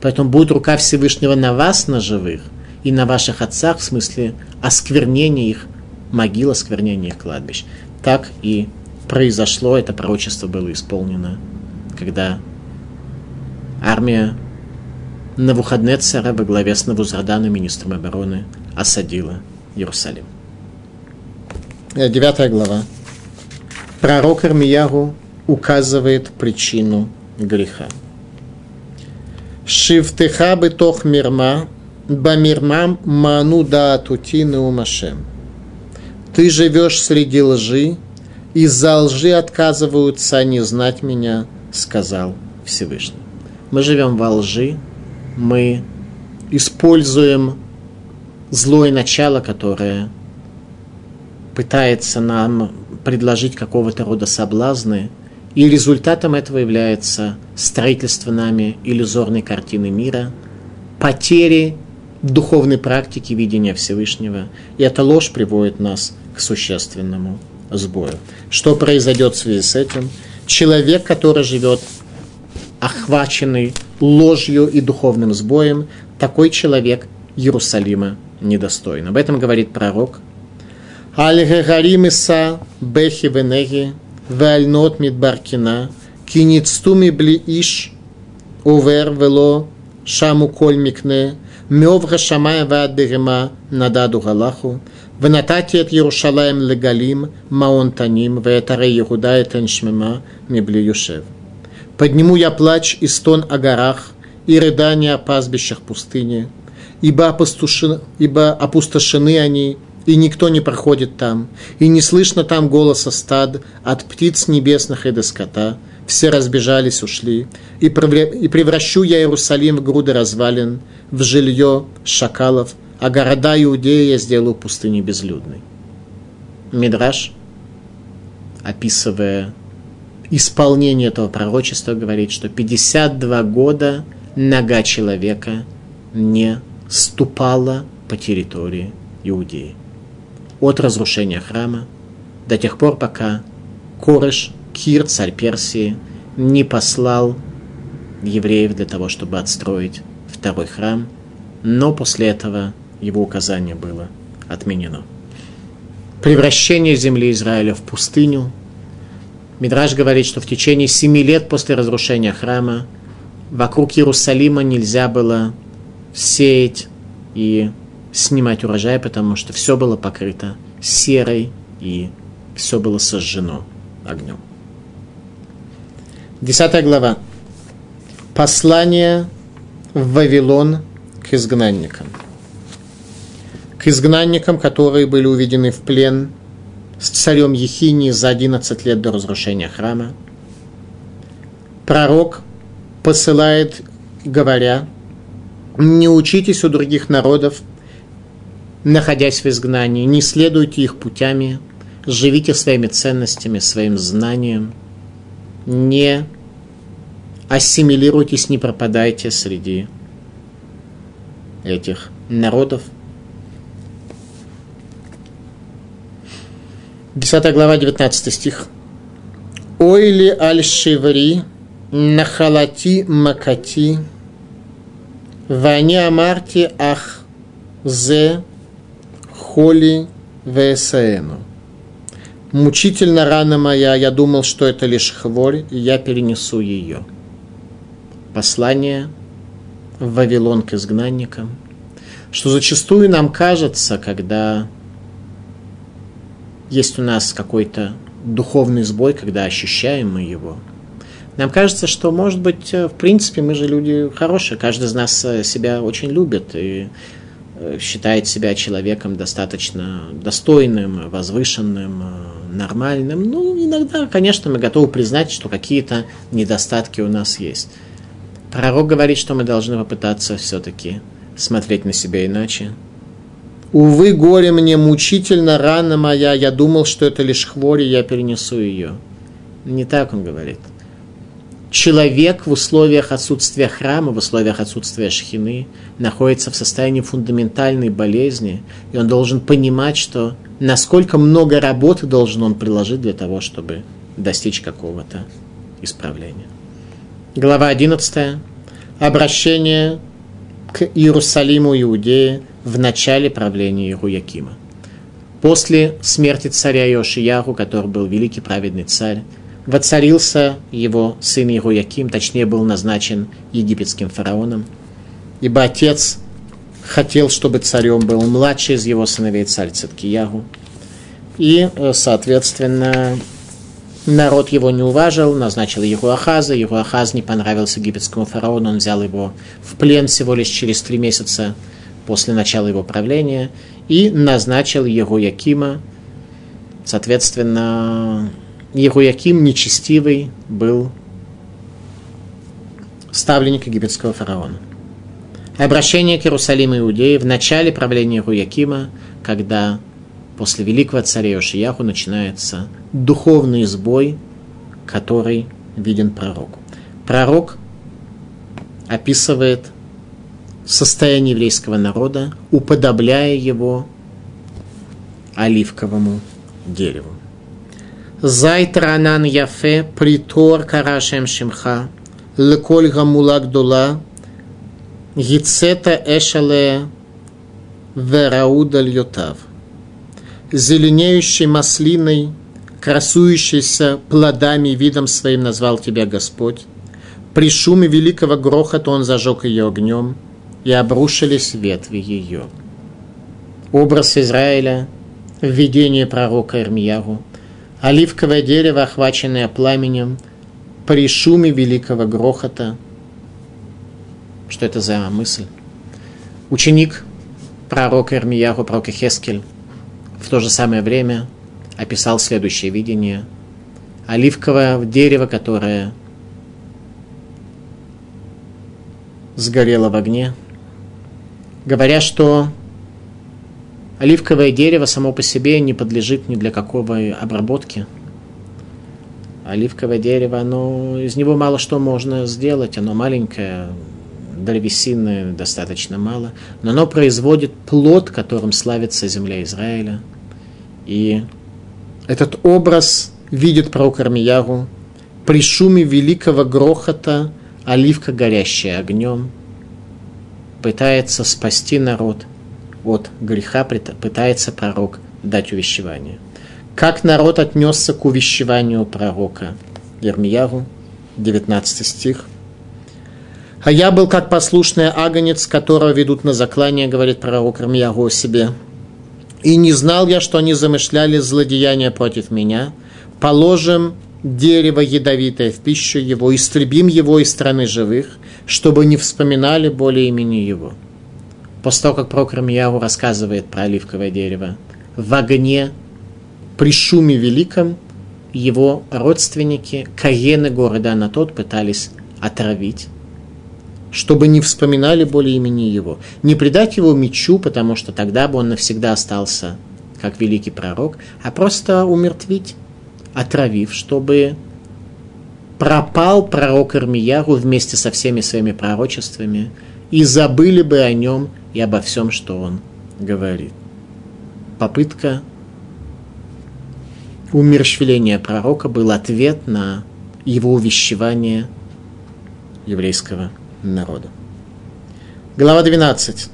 Поэтому будет рука Всевышнего на вас, на живых, и на ваших отцах, в смысле осквернения их могил, осквернения их кладбищ. Так и произошло, это пророчество было исполнено, когда армия Навуходнецера во главе с Навузраданом, министром обороны, осадила Иерусалим. Э, девятая глава. Пророк Армиягу указывает причину греха. Шивтеха бытох мирма, бамирмам ману да атутины умашем. Ты живешь среди лжи, из-за лжи отказываются они знать меня, сказал Всевышний. Мы живем во лжи, мы используем злое начало, которое пытается нам предложить какого-то рода соблазны, и результатом этого является строительство нами иллюзорной картины мира, потери духовной практики видения Всевышнего, и эта ложь приводит нас к существенному сбою. Что произойдет в связи с этим? Человек, который живет охваченный ложью и духовным сбоем, такой человек Иерусалима недостоин. Об этом говорит пророк. Аль-Гагаримиса Бехи Венеги Вальнот Мидбаркина Киництуми Бли Иш Увер Вело Шаму Коль Микне Мевра Шамая Ваддерема Нададу Галаху ונתתי את ירושלים לגלים, מעון תנים, ואת ערי יהודה אתן שממה מבלי יושב. Подниму я плач и стон о горах, и рыдание о пастбищах пустыни, ибо, опустошены, ибо опустошены они, и никто не проходит там, и не слышно там голоса стад от птиц небесных и до скота, все разбежались, ушли, и превращу я Иерусалим в груды развалин, в жилье шакалов, а города Иудеи я сделаю пустыней безлюдной. Мидраш, описывая исполнение этого пророчества, говорит, что 52 года нога человека не ступала по территории Иудеи. От разрушения храма до тех пор, пока Корыш, Кир, царь Персии, не послал евреев для того, чтобы отстроить второй храм, но после этого его указание было отменено. Превращение земли Израиля в пустыню. Мидраж говорит, что в течение семи лет после разрушения храма вокруг Иерусалима нельзя было сеять и снимать урожай, потому что все было покрыто серой и все было сожжено огнем. Десятая глава. Послание в Вавилон к изгнанникам. К изгнанникам, которые были уведены в плен с царем Ехини за 11 лет до разрушения храма. Пророк посылает, говоря, не учитесь у других народов, находясь в изгнании, не следуйте их путями, живите своими ценностями, своим знанием, не ассимилируйтесь, не пропадайте среди этих народов. Десятая глава, 19 стих. Ойли аль-шиври нахалати макати вани амарти ах зе холи весаэну. Мучительно рана моя, я думал, что это лишь хворь, и я перенесу ее. Послание в Вавилон к изгнанникам, что зачастую нам кажется, когда есть у нас какой-то духовный сбой, когда ощущаем мы его, нам кажется, что, может быть, в принципе, мы же люди хорошие, каждый из нас себя очень любит, и Э, считает себя человеком достаточно достойным, возвышенным, э, нормальным. Ну, иногда, конечно, мы готовы признать, что какие-то недостатки у нас есть. Пророк говорит, что мы должны попытаться все-таки смотреть на себя иначе. Увы, горе мне, мучительно рана моя, я думал, что это лишь хвори, я перенесу ее. Не так он говорит человек в условиях отсутствия храма, в условиях отсутствия шхины, находится в состоянии фундаментальной болезни, и он должен понимать, что насколько много работы должен он приложить для того, чтобы достичь какого-то исправления. Глава 11. Обращение к Иерусалиму Иудеи в начале правления Ируякима. После смерти царя Иошияху, который был великий праведный царь, воцарился его сын Ируяким, точнее был назначен египетским фараоном, ибо отец хотел, чтобы царем был младший из его сыновей царь Циткиягу. И, э, соответственно, народ его не уважил, назначил Ахаза. Его Ахаз не понравился египетскому фараону, он взял его в плен всего лишь через три месяца после начала его правления и назначил Якима, соответственно, Егуяким нечестивый был ставленник египетского фараона. Обращение к Иерусалиму Иудеи в начале правления Егуякима, когда после великого царя Иошияху начинается духовный сбой, который виден пророку. Пророк описывает состояние еврейского народа, уподобляя его оливковому дереву. Зайтранан Яфе, Притор Карашем Шимха, Леколь Гамула Гдула, Гицета Эшале Верауда Льотав. Зеленеющей маслиной, красующейся плодами и видом своим назвал тебя Господь. При шуме великого грохота он зажег ее огнем, и обрушились ветви ее. Образ Израиля в видении пророка Ирмияру – оливковое дерево, охваченное пламенем, при шуме великого грохота. Что это за мысль? Ученик пророка Ирмияху, пророка Хескель, в то же самое время описал следующее видение. Оливковое дерево, которое сгорело в огне, говоря, что Оливковое дерево само по себе не подлежит ни для какой обработки. Оливковое дерево, оно, из него мало что можно сделать, оно маленькое, древесины достаточно мало, но оно производит плод, которым славится земля Израиля. И этот образ видит пророк Армияру при шуме великого грохота, оливка, горящая огнем, пытается спасти народ – от греха пытается пророк дать увещевание. Как народ отнесся к увещеванию пророка Ермиягу, 19 стих. «А я был как послушный агонец, которого ведут на заклание, говорит пророк Ермиягу о себе. И не знал я, что они замышляли злодеяния против меня. Положим дерево ядовитое в пищу его, истребим его из страны живых, чтобы не вспоминали более имени его». После того, как пророк Рамьяву рассказывает про оливковое дерево, в огне, при шуме великом, его родственники, каены города на тот пытались отравить, чтобы не вспоминали более имени его. Не предать его мечу, потому что тогда бы он навсегда остался как великий пророк, а просто умертвить, отравив, чтобы пропал пророк Ирмияру вместе со всеми своими пророчествами, и забыли бы о нем и обо всем, что он говорит. Попытка умерщвления пророка был ответ на его увещевание еврейского народа. Глава 12.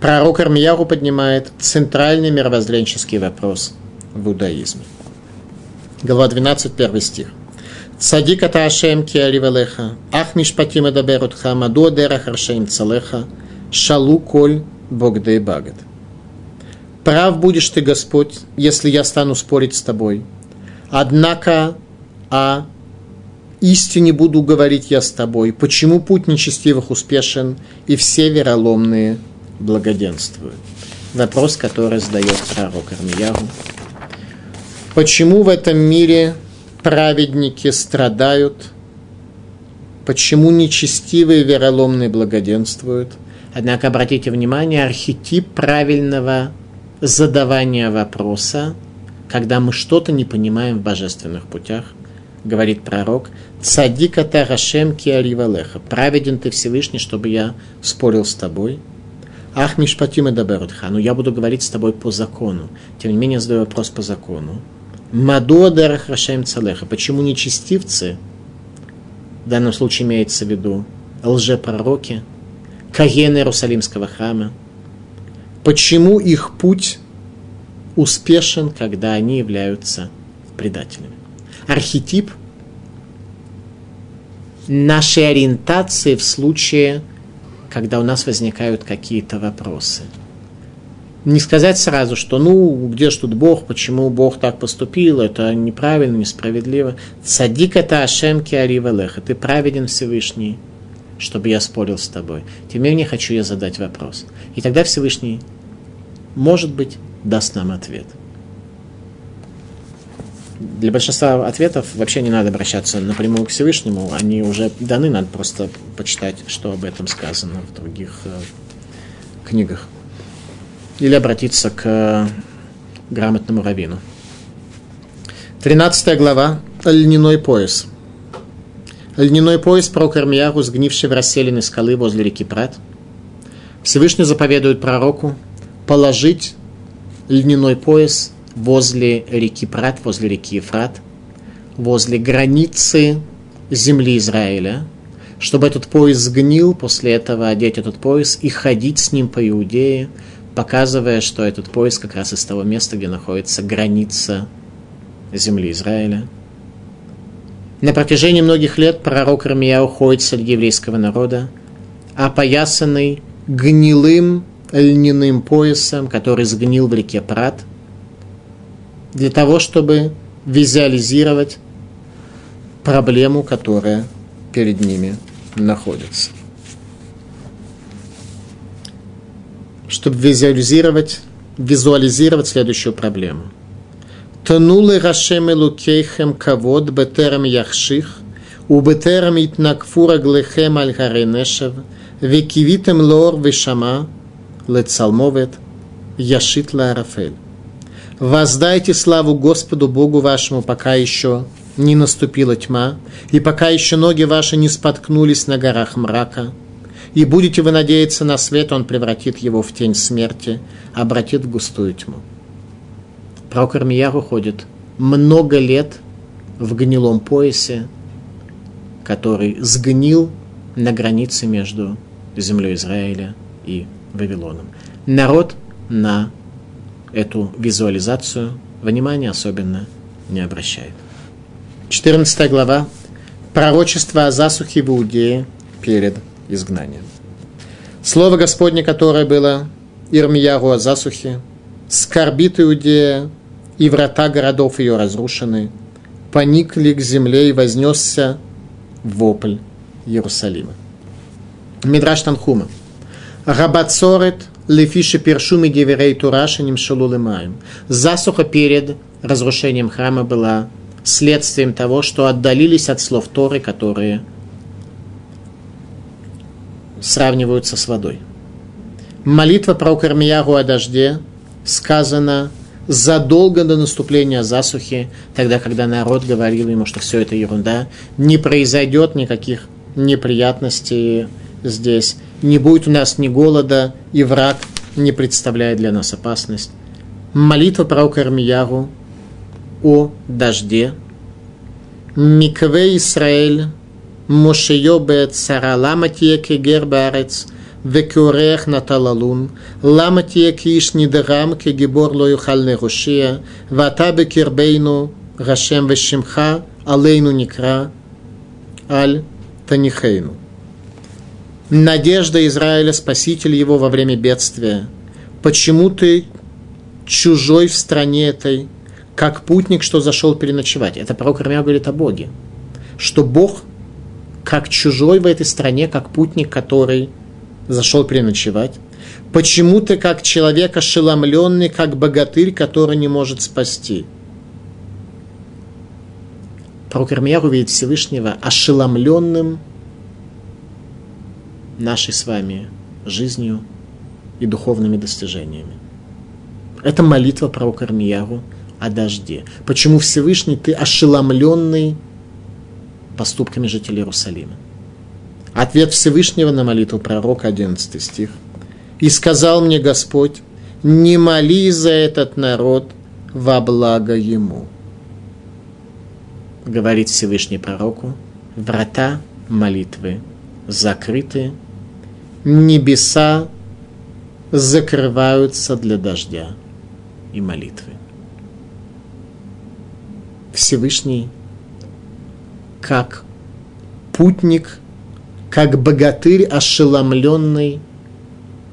Пророк Армияру поднимает центральный мировоззренческий вопрос в иудаизме. Глава 12, первый стих. Цадик ата Ашем ки аливалеха, ах мишпатим эдаберутха, маду адерах Ашем целеха, шалу коль богдей багат. Прав будешь ты, Господь, если я стану спорить с тобой. Однако о истине буду говорить я с тобой. Почему путь нечестивых успешен, и все вероломные благоденствуют? Вопрос, который задает пророк Армияру. Почему в этом мире праведники страдают, почему нечестивые вероломные благоденствуют. Однако обратите внимание, архетип правильного задавания вопроса, когда мы что-то не понимаем в божественных путях, говорит пророк, «Цадика тарашем киаривалеха» «Праведен ты Всевышний, чтобы я спорил с тобой». «Ах, мишпатим и даберутха» «Ну, я буду говорить с тобой по закону». Тем не менее, задаю вопрос по закону. Мадо Рашаем Цалеха. Почему нечестивцы, в данном случае имеется в виду лжепророки, каены Иерусалимского храма, почему их путь успешен, когда они являются предателями? Архетип нашей ориентации в случае, когда у нас возникают какие-то вопросы – не сказать сразу, что ну, где ж тут Бог, почему Бог так поступил, это неправильно, несправедливо. Садик это Ашем Киаривалеха, ты праведен Всевышний, чтобы я спорил с тобой. Тем не менее, хочу я задать вопрос. И тогда Всевышний, может быть, даст нам ответ. Для большинства ответов вообще не надо обращаться напрямую к Всевышнему, они уже даны, надо просто почитать, что об этом сказано в других э, книгах или обратиться к э, грамотному раввину. 13 глава. Льняной пояс. Льняной пояс про Кармияру, сгнивший в расселенной скалы возле реки Прат. Всевышний заповедует пророку положить льняной пояс возле реки Прат, возле реки Ефрат, возле границы земли Израиля, чтобы этот пояс сгнил, после этого одеть этот пояс и ходить с ним по Иудее, показывая, что этот пояс как раз из того места, где находится граница земли Израиля. На протяжении многих лет пророк Рамия уходит среди еврейского народа, опоясанный гнилым льняным поясом, который сгнил в реке Прат, для того, чтобы визуализировать проблему, которая перед ними находится. чтобы визуализировать, визуализировать следующую проблему. Тонулы Рашем Элукейхем Кавод Бетерам Яхших, у Бетерам Итнакфура Глехем Аль Харенешев, Векивитем Лор Вишама, Лецалмовет, Яшит Ларафель. Воздайте славу Господу Богу вашему, пока еще не наступила тьма, и пока еще ноги ваши не споткнулись на горах мрака – и будете вы надеяться на свет, он превратит его в тень смерти, обратит в густую тьму. Пророк Армияру ходит много лет в гнилом поясе, который сгнил на границе между землей Израиля и Вавилоном. Народ на эту визуализацию внимания особенно не обращает. 14 глава. Пророчество о засухе в Иудее перед изгнанием. Слово Господне, которое было Ирмияру о засухе, скорбит Иудея, и врата городов ее разрушены, поникли к земле и вознесся вопль Иерусалима. Мидраш Танхума. Рабацорет лефиши першуми геверей турашиним шалулымаем. Засуха перед разрушением храма была следствием того, что отдалились от слов Торы, которые сравниваются с водой. Молитва про Кармияру о дожде сказана задолго до наступления засухи, тогда, когда народ говорил ему, что все это ерунда, не произойдет никаких неприятностей здесь, не будет у нас ни голода, и враг не представляет для нас опасность. Молитва пророка Ирмияру о дожде. Микве Исраэль, Мошеё бет цара, лама тие кегер баарец, וכאורח נטל עלום, למה תהיה כאיש נדרם, כגיבור לא יוכל להושיע, ואתה בקרבנו, רשם ושמך, עלינו נקרא, על תניחנו. Надежда Израиля, спаситель его во время бедствия. Почему ты чужой в стране этой, как путник, что зашел переночевать? Это пророк Ирмия говорит о Боге. Что Бог как чужой в этой стране, как путник, который зашел переночевать. Почему ты как человек ошеломленный, как богатырь, который не может спасти? Пророк Ирмияр увидит Всевышнего ошеломленным нашей с вами жизнью и духовными достижениями. Это молитва пророка Ирмияру о дожде. Почему Всевышний ты ошеломленный поступками жителей Иерусалима? Ответ Всевышнего на молитву пророка, 11 стих. «И сказал мне Господь, не моли за этот народ во благо ему». Говорит Всевышний пророку, врата молитвы закрыты, небеса закрываются для дождя и молитвы. Всевышний, как путник – как богатырь, ошеломленный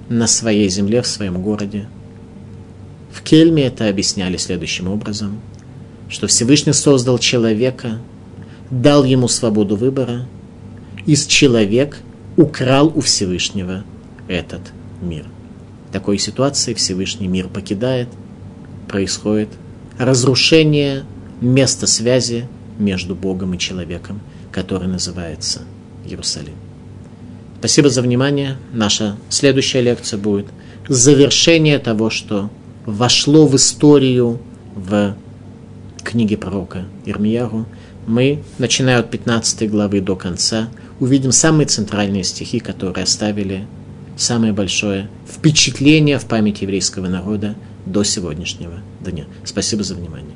на своей земле, в своем городе. В Кельме это объясняли следующим образом, что Всевышний создал человека, дал ему свободу выбора, и человек украл у Всевышнего этот мир. В такой ситуации Всевышний мир покидает, происходит разрушение места связи между Богом и человеком, который называется Иерусалим. Спасибо за внимание. Наша следующая лекция будет завершение того, что вошло в историю в книге пророка Ирмияру. Мы, начиная от 15 главы до конца, увидим самые центральные стихи, которые оставили самое большое впечатление в памяти еврейского народа до сегодняшнего дня. Спасибо за внимание.